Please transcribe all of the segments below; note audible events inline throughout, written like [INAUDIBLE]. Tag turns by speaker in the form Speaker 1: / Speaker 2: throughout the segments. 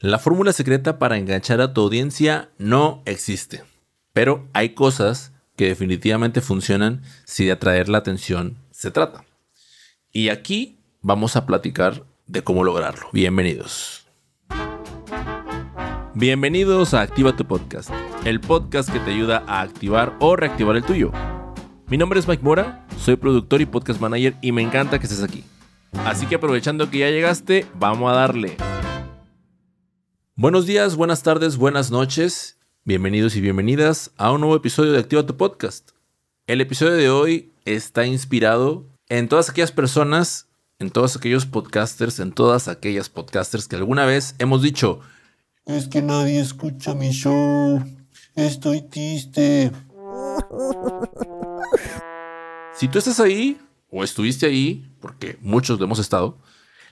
Speaker 1: La fórmula secreta para enganchar a tu audiencia no existe, pero hay cosas que definitivamente funcionan si de atraer la atención se trata. Y aquí vamos a platicar de cómo lograrlo. Bienvenidos. Bienvenidos a Activa tu Podcast, el podcast que te ayuda a activar o reactivar el tuyo. Mi nombre es Mike Mora, soy productor y podcast manager y me encanta que estés aquí. Así que aprovechando que ya llegaste, vamos a darle. Buenos días, buenas tardes, buenas noches. Bienvenidos y bienvenidas a un nuevo episodio de Activa tu Podcast. El episodio de hoy está inspirado en todas aquellas personas, en todos aquellos podcasters, en todas aquellas podcasters que alguna vez hemos dicho,
Speaker 2: es que nadie escucha mi show, estoy triste.
Speaker 1: Si tú estás ahí o estuviste ahí, porque muchos lo hemos estado,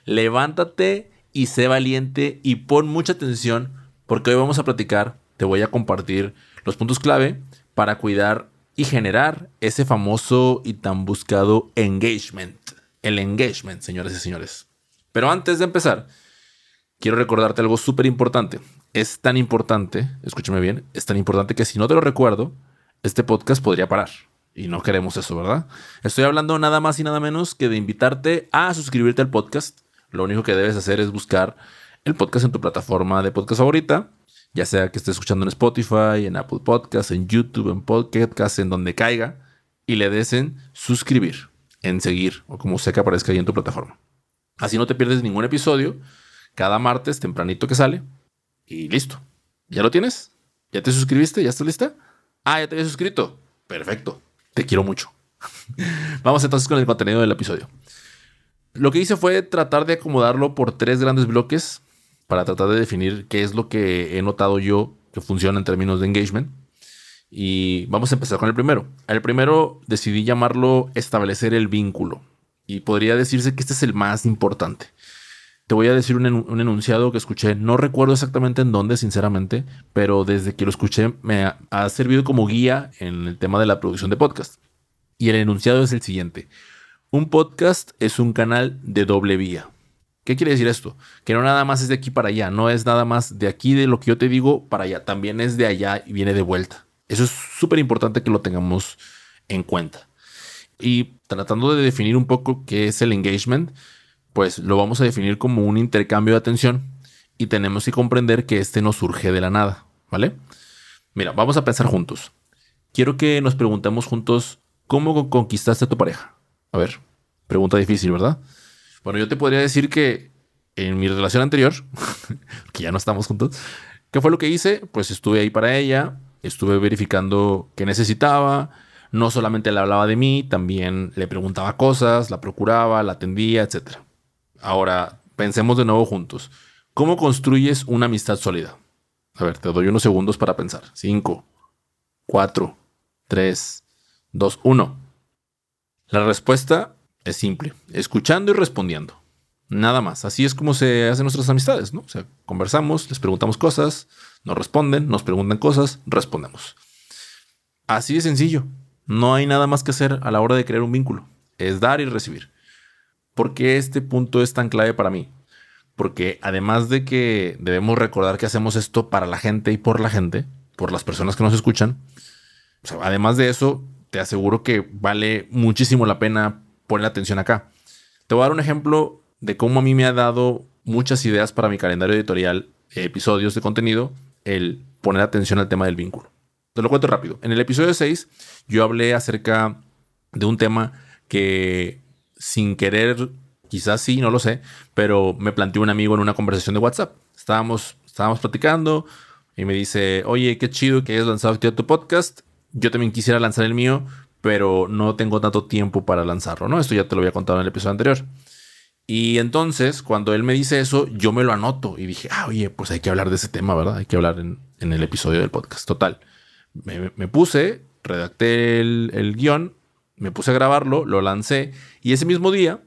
Speaker 1: levántate y sé valiente y pon mucha atención porque hoy vamos a platicar, te voy a compartir los puntos clave para cuidar y generar ese famoso y tan buscado engagement. El engagement, señores y señores. Pero antes de empezar, quiero recordarte algo súper importante. Es tan importante, escúchame bien, es tan importante que si no te lo recuerdo, este podcast podría parar. Y no queremos eso, ¿verdad? Estoy hablando nada más y nada menos que de invitarte a suscribirte al podcast lo único que debes hacer es buscar el podcast en tu plataforma de podcast favorita, ya sea que estés escuchando en Spotify, en Apple Podcasts, en YouTube, en Podcast, en donde caiga, y le des en suscribir, en seguir, o como sea que aparezca ahí en tu plataforma. Así no te pierdes ningún episodio, cada martes tempranito que sale, y listo. ¿Ya lo tienes? ¿Ya te suscribiste? ¿Ya estás lista? Ah, ya te había suscrito. Perfecto. Te quiero mucho. [LAUGHS] Vamos entonces con el contenido del episodio. Lo que hice fue tratar de acomodarlo por tres grandes bloques para tratar de definir qué es lo que he notado yo que funciona en términos de engagement. Y vamos a empezar con el primero. El primero decidí llamarlo establecer el vínculo. Y podría decirse que este es el más importante. Te voy a decir un, enunciado que escuché, no recuerdo exactamente en dónde, sinceramente, pero desde que lo escuché me ha, ha servido como guía en el tema de la producción de podcast. Y el enunciado es el siguiente. Un podcast es un canal de doble vía. ¿Qué quiere decir esto? Que no nada más es de aquí para allá, no es nada más de aquí de lo que yo te digo para allá, también es de allá y viene de vuelta. Eso es súper importante que lo tengamos en cuenta. Y tratando de definir un poco qué es el engagement, pues lo vamos a definir como un intercambio de atención y tenemos que comprender que este no surge de la nada, ¿vale? Mira, vamos a pensar juntos. Quiero que nos preguntemos juntos cómo conquistaste a tu pareja. A ver, pregunta difícil, ¿verdad? Bueno, yo te podría decir que en mi relación anterior, [LAUGHS] que ya no estamos juntos, ¿qué fue lo que hice? Pues estuve ahí para ella, estuve verificando qué necesitaba, no solamente le hablaba de mí, también le preguntaba cosas, la procuraba, la atendía, etc. Ahora, pensemos de nuevo juntos. ¿Cómo construyes una amistad sólida? A ver, te doy unos segundos para pensar. Cinco, cuatro, tres, dos, uno. La respuesta es simple, escuchando y respondiendo. Nada más. Así es como se hacen nuestras amistades, ¿no? O conversamos, les preguntamos cosas, nos responden, nos preguntan cosas, respondemos. Así de sencillo. No hay nada más que hacer a la hora de crear un vínculo. Es dar y recibir. ¿Por qué este punto es tan clave para mí? Porque además de que debemos recordar que hacemos esto para la gente y por la gente, por las personas que nos escuchan, además de eso, te aseguro que vale muchísimo la pena poner atención acá. Te voy a dar un ejemplo de cómo a mí me ha dado muchas ideas para mi calendario editorial, episodios de contenido, el poner atención al tema del vínculo. Te lo cuento rápido. En el episodio 6 yo hablé acerca de un tema que sin querer, quizás sí, no lo sé, pero me planteó un amigo en una conversación de WhatsApp. Estábamos, estábamos platicando y me dice, oye, qué chido que hayas lanzado tu podcast yo también quisiera lanzar el mío, pero no tengo tanto tiempo para lanzarlo, ¿no? Esto ya te lo había contado en el episodio anterior. Y entonces, cuando él me dice eso, yo me lo anoto y dije, ah, oye, pues hay que hablar de ese tema, ¿verdad? Hay que hablar en, el episodio del podcast. Total. Me, puse, redacté el, el guion, me puse a grabarlo, lo lancé y ese mismo día,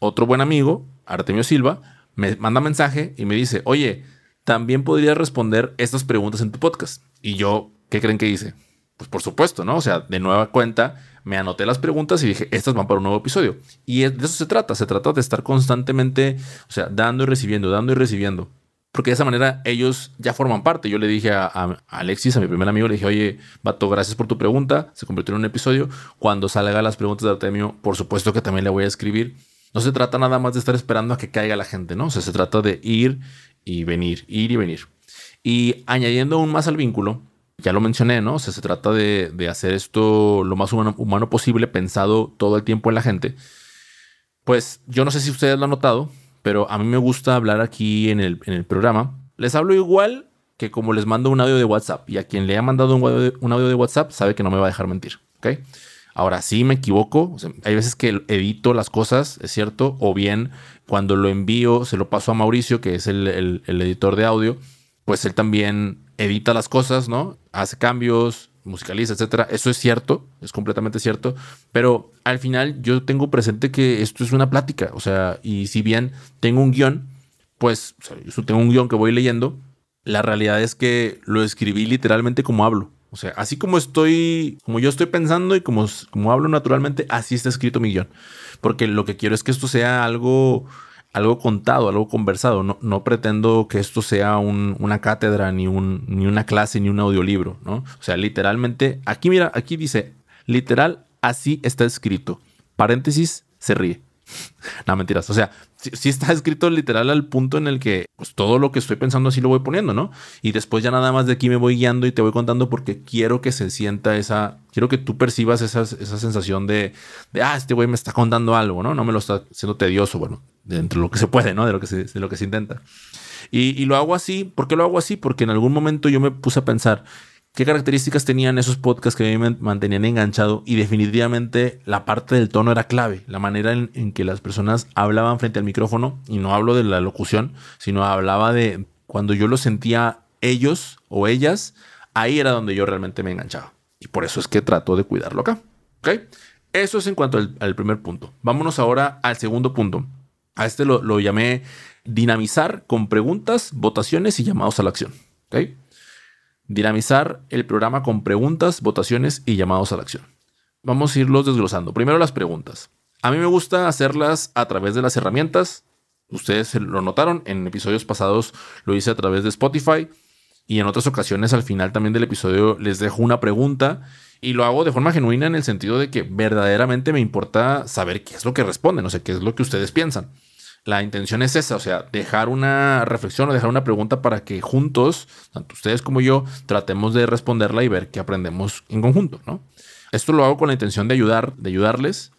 Speaker 1: otro buen amigo, Artemio Silva, me manda mensaje y me dice, oye, también podrías responder estas preguntas en tu podcast. Y yo, ¿qué creen que hice? Pues por supuesto, ¿no? O sea, de nueva cuenta, me anoté las preguntas y dije, estas van para un nuevo episodio. Y de eso se trata, se trata de estar constantemente, o sea, dando y recibiendo, dando y recibiendo. porque de esa manera ellos ya forman parte. Yo le dije a, Alexis, a mi primer amigo, le dije, oye, Vato, gracias por tu pregunta. Se convirtió en un episodio. Cuando salga las preguntas de Artemio, por supuesto que también le voy a escribir. No se trata nada más de estar esperando a que caiga la gente, ¿no? O sea, se trata de ir y venir, ir y venir. Y añadiendo aún más al vínculo, ya lo mencioné, ¿no? O sea, se trata de, de hacer esto lo más humano, humano, posible, pensado todo el tiempo en la gente. Pues yo no sé si ustedes lo han notado, pero a mí me gusta hablar aquí en el, en el programa. Les hablo igual que como les mando un audio de WhatsApp. Y a quien le ha mandado un un audio de WhatsApp sabe que no me va a dejar mentir. ¿Ok? Ahora sí me equivoco. hay veces que edito las cosas, es cierto. O bien cuando lo envío, se lo paso a Mauricio, que es el, el editor de audio. Pues él también edita las cosas, ¿no? Hace cambios, musicaliza, etcétera. Eso es cierto, es completamente cierto. Pero al final yo tengo presente que esto es una plática. O sea, y si bien tengo un guion, pues yo tengo un guion que voy leyendo. La realidad es que lo escribí literalmente como hablo. O sea, así como estoy, como yo estoy pensando y como, como hablo naturalmente, así está escrito mi guion. Porque lo que quiero es que esto sea algo, algo contado, algo conversado. No, no pretendo que esto sea una cátedra, ni, un, ni una clase, ni un audiolibro, ¿no? O sea, literalmente, aquí mira, aquí dice, literal, así está escrito. Paréntesis, se ríe. [LAUGHS] no, mentiras. O sea, sí, está escrito literal al punto en el que pues, todo lo que estoy pensando así lo voy poniendo, ¿no? Y después ya nada más de aquí me voy guiando y te voy contando porque quiero que se sienta esa, quiero que tú percibas esa, esa sensación de, de, ah, este güey me está contando algo, ¿no? No me lo está haciendo tedioso, bueno, dentro de lo que se puede, ¿no? De lo que se, de lo que se intenta. Y, y lo hago así, ¿por qué lo hago así? Porque en algún momento yo me puse a pensar, qué características tenían esos podcasts que me mantenían enganchado y definitivamente la parte del tono era clave, la manera en, que las personas hablaban frente al micrófono y no hablo de la locución, sino hablaba de cuando yo lo sentía ellos o ellas, ahí era donde yo realmente me enganchaba. Y por eso es que trato de cuidarlo acá. ¿Ok? Eso es en cuanto al, primer punto. Vámonos ahora al segundo punto. A este lo, llamé dinamizar con preguntas, votaciones y llamados a la acción. ¿Ok? Dinamizar el programa con preguntas, votaciones y llamados a la acción. Vamos a irlos desglosando. Primero las preguntas. A mí me gusta hacerlas a través de las herramientas. Ustedes lo notaron, en episodios pasados lo hice a través de Spotify y en otras ocasiones al final también del episodio les dejo una pregunta y lo hago de forma genuina en el sentido de que verdaderamente me importa saber qué es lo que responden, o sea, qué es lo que ustedes piensan la intención es esa, o sea, dejar una reflexión o dejar una pregunta para que juntos, tanto ustedes como yo, tratemos de responderla y ver qué aprendemos en conjunto, ¿no? Esto lo hago con la intención de ayudar, de ayudarles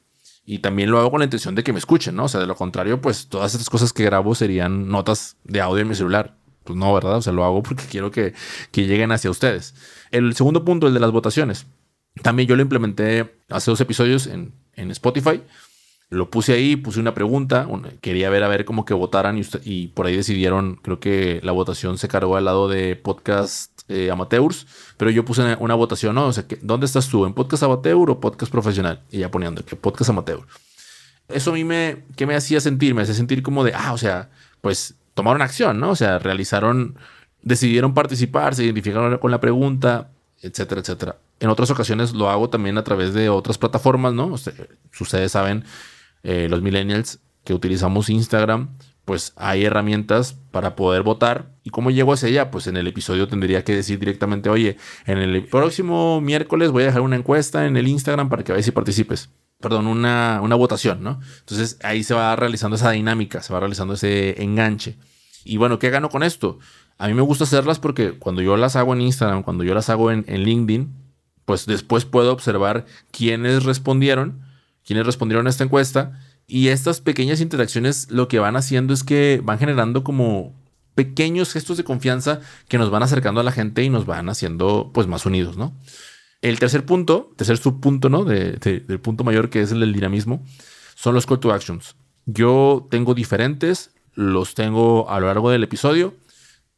Speaker 1: y también lo hago con la intención de que me escuchen, ¿no? O sea, de lo contrario, pues todas estas cosas que grabo serían notas de audio en mi celular. Pues no, ¿verdad? O sea, lo hago porque quiero que, que lleguen hacia ustedes. El segundo punto, el de las votaciones. También yo lo implementé hace dos episodios en, en Spotify lo puse ahí, puse una pregunta, quería ver a ver cómo que votaran y, por ahí decidieron, creo que la votación se cargó al lado de podcast eh, amateurs, pero yo puse una, votación, ¿no? O sea, ¿dónde estás tú? ¿En podcast amateur o podcast profesional? Y ya poniendo que podcast amateur. Eso a mí me, ¿qué me hacía sentir? Me hacía sentir como de, ah, o sea, pues tomaron acción, ¿no? O sea, realizaron, decidieron participar, se identificaron con la pregunta, etcétera, etcétera. En otras ocasiones lo hago también a través de otras plataformas, ¿no? ustedes saben eh, los millennials que utilizamos Instagram, pues hay herramientas para poder votar. ¿Y cómo llego hacia ella? Pues en el episodio tendría que decir directamente, oye, en el próximo miércoles voy a dejar una encuesta en el Instagram para que veas si participes. Perdón, una, una votación, ¿no? Entonces ahí se va realizando esa dinámica, se va realizando ese enganche. Y bueno, ¿qué gano con esto? A mí me gusta hacerlas porque cuando yo las hago en Instagram, cuando yo las hago en, en LinkedIn, pues después puedo observar quiénes respondieron quienes respondieron a esta encuesta. Y estas pequeñas interacciones lo que van haciendo es que van generando como pequeños gestos de confianza que nos van acercando a la gente y nos van haciendo pues más unidos, ¿no? El tercer punto, tercer subpunto, ¿no? De, del punto mayor que es el del dinamismo, son los call to actions. Yo tengo diferentes, los tengo a lo largo del episodio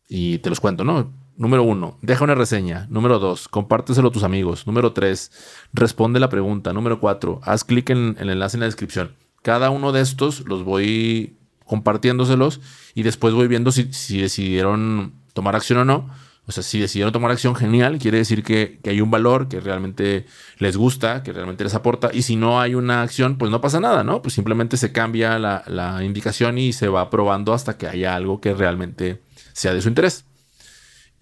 Speaker 1: y te los cuento, ¿no? Número uno, deja una reseña. Número dos, compárteselo a tus amigos. Número tres, responde la pregunta. Número cuatro, haz clic en, el enlace en la descripción. Cada uno de estos los voy compartiéndoselos y después voy viendo si, decidieron tomar acción o no. O sea, si decidieron tomar acción, genial. Quiere decir que, hay un valor que realmente les gusta, que realmente les aporta. Y si no hay una acción, pues no pasa nada, ¿no? Pues simplemente se cambia la, la indicación y se va probando hasta que haya algo que realmente sea de su interés.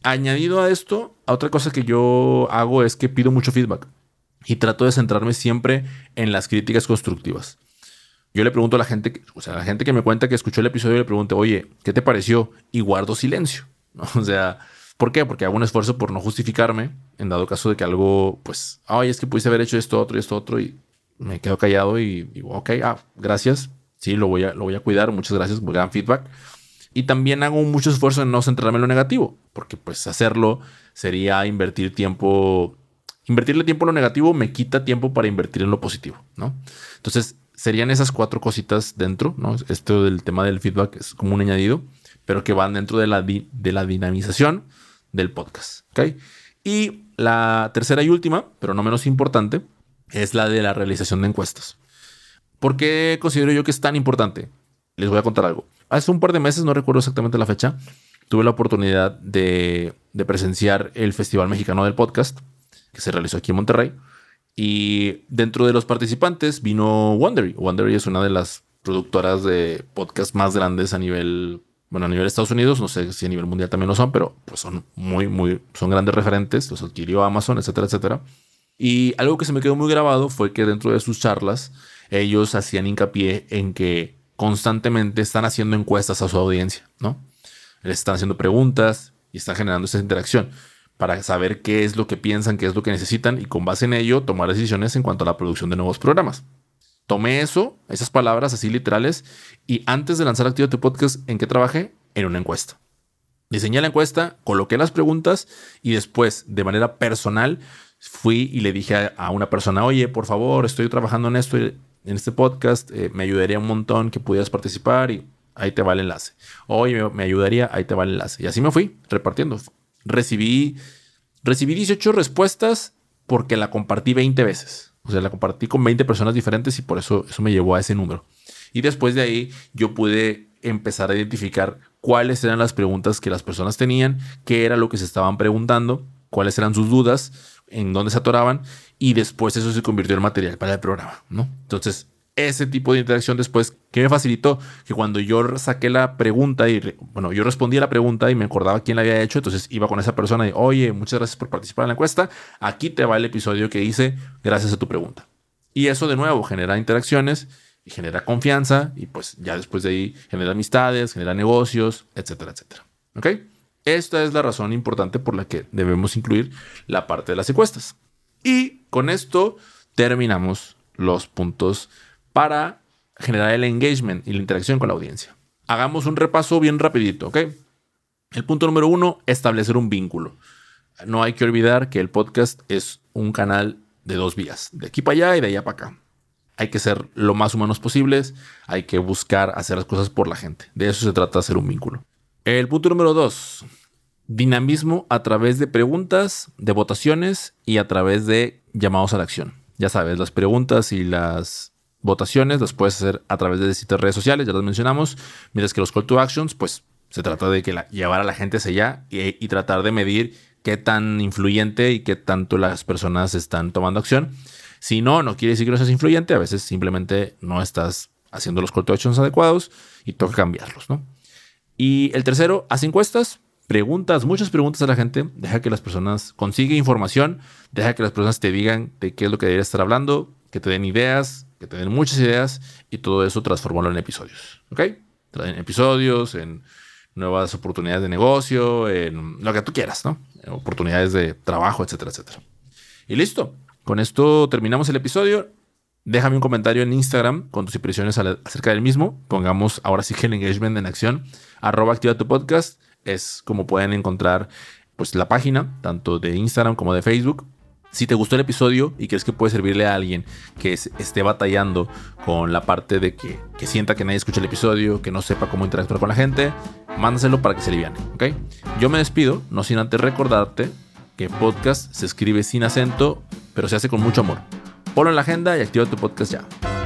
Speaker 1: Añadido a esto, otra cosa que yo hago es que pido mucho feedback y trato de centrarme siempre en las críticas constructivas. Yo le pregunto a la gente, o sea, a la gente que me cuenta que escuchó el episodio, le pregunto, oye, ¿qué te pareció? Y guardo silencio. [LAUGHS] O sea, ¿por qué? Porque hago un esfuerzo por no justificarme en dado caso de que algo, pues, ay, es que pudiste haber hecho esto, otro y esto, otro, y me quedo callado y digo, ok, ah, gracias, sí, lo voy a, lo voy a cuidar, muchas gracias por gran feedback. Y también hago mucho esfuerzo en no centrarme en lo negativo, porque pues hacerlo sería invertir tiempo, invertirle tiempo en lo negativo me quita tiempo para invertir en lo positivo, ¿no? Entonces, serían esas cuatro cositas dentro, ¿no? Esto del tema del feedback es como un añadido, pero que van dentro de la, de la dinamización del podcast, ¿ok? Y la tercera y última, pero no menos importante, es la de la realización de encuestas. ¿Por qué considero yo que es tan importante? Les voy a contar algo. Hace un par de meses, no recuerdo exactamente la fecha, tuve la oportunidad de, presenciar el Festival Mexicano del Podcast, que se realizó aquí en Monterrey. Y dentro de los participantes vino Wondery. Wondery es una de las productoras de podcast más grandes a nivel, bueno, a nivel de Estados Unidos. No sé si a nivel mundial también lo son, pero pues son muy, muy, son grandes referentes. Los adquirió Amazon, etcétera, etcétera. Y algo que se me quedó muy grabado fue que dentro de sus charlas ellos hacían hincapié en que constantemente están haciendo encuestas a su audiencia, ¿no? Les están haciendo preguntas y están generando esa interacción para saber qué es lo que piensan, qué es lo que necesitan y con base en ello tomar decisiones en cuanto a la producción de nuevos programas. Tomé eso, esas palabras así literales, y antes de lanzar Activa tu Podcast, ¿en qué trabajé? En una encuesta. Diseñé la encuesta, coloqué las preguntas y después, de manera personal, fui y le dije a, una persona, oye, por favor, estoy trabajando en esto, en este podcast, eh, me ayudaría un montón que pudieras participar y ahí te va el enlace. Oye, me, ayudaría, ahí te va el enlace. Y así me fui repartiendo. Recibí, recibí 18 respuestas porque la compartí 20 veces. O sea, la compartí con 20 personas diferentes y por eso eso me llevó a ese número. Y después de ahí yo pude empezar a identificar cuáles eran las preguntas que las personas tenían, qué era lo que se estaban preguntando, cuáles eran sus dudas en dónde se atoraban y después eso se convirtió en material para el programa, ¿no? Entonces, ese tipo de interacción después, que me facilitó? Que cuando yo saqué la pregunta y, bueno, yo respondía la pregunta y me acordaba quién la había hecho, entonces iba con esa persona y, oye, muchas gracias por participar en la encuesta, aquí te va el episodio que hice gracias a tu pregunta. Y eso de nuevo genera interacciones y genera confianza y pues ya después de ahí genera amistades, genera negocios, etcétera, etcétera. ¿Ok? Esta es la razón importante por la que debemos incluir la parte de las encuestas. Y con esto terminamos los puntos para generar el engagement y la interacción con la audiencia. Hagamos un repaso bien rapidito, ¿ok? El punto número uno, establecer un vínculo. No hay que olvidar que el podcast es un canal de dos vías, de aquí para allá y de allá para acá. Hay que ser lo más humanos posibles, hay que buscar hacer las cosas por la gente. De eso se trata hacer un vínculo. El punto número dos, dinamismo a través de preguntas, de votaciones y a través de llamados a la acción. Ya sabes, las preguntas y las votaciones las puedes hacer a través de distintas redes sociales, ya las mencionamos, mientras que los call to actions, pues se trata de que llevar a la gente hacia allá y, y tratar de medir qué tan influyente y qué tanto las personas están tomando acción. Si no, no quiere decir que no seas influyente, a veces simplemente no estás haciendo los call to actions adecuados y toca cambiarlos, ¿no? Y el tercero, haz encuestas, preguntas, muchas preguntas a la gente, deja que las personas consigan información, deja que las personas te digan de qué es lo que deberías estar hablando, que te den ideas, que te den muchas ideas y todo eso transformarlo en episodios, ¿ok? En episodios, en nuevas oportunidades de negocio, en lo que tú quieras, ¿no? Oportunidades de trabajo, etcétera, etcétera. Y listo. Con esto terminamos el episodio. Déjame un comentario en Instagram con tus impresiones acerca del mismo. Pongamos ahora sí que el engagement en acción. Arroba activa tu podcast. Es como pueden encontrar pues la página, tanto de Instagram como de Facebook. Si te gustó el episodio y crees que puede servirle a alguien que esté batallando con la parte de que, sienta que nadie escucha el episodio, que no sepa cómo interactuar con la gente, mándaselo para que se aliviane, ¿ok? Yo me despido, no sin antes recordarte que podcast se escribe sin acento, pero se hace con mucho amor. Ponlo en la agenda y activa tu podcast ya.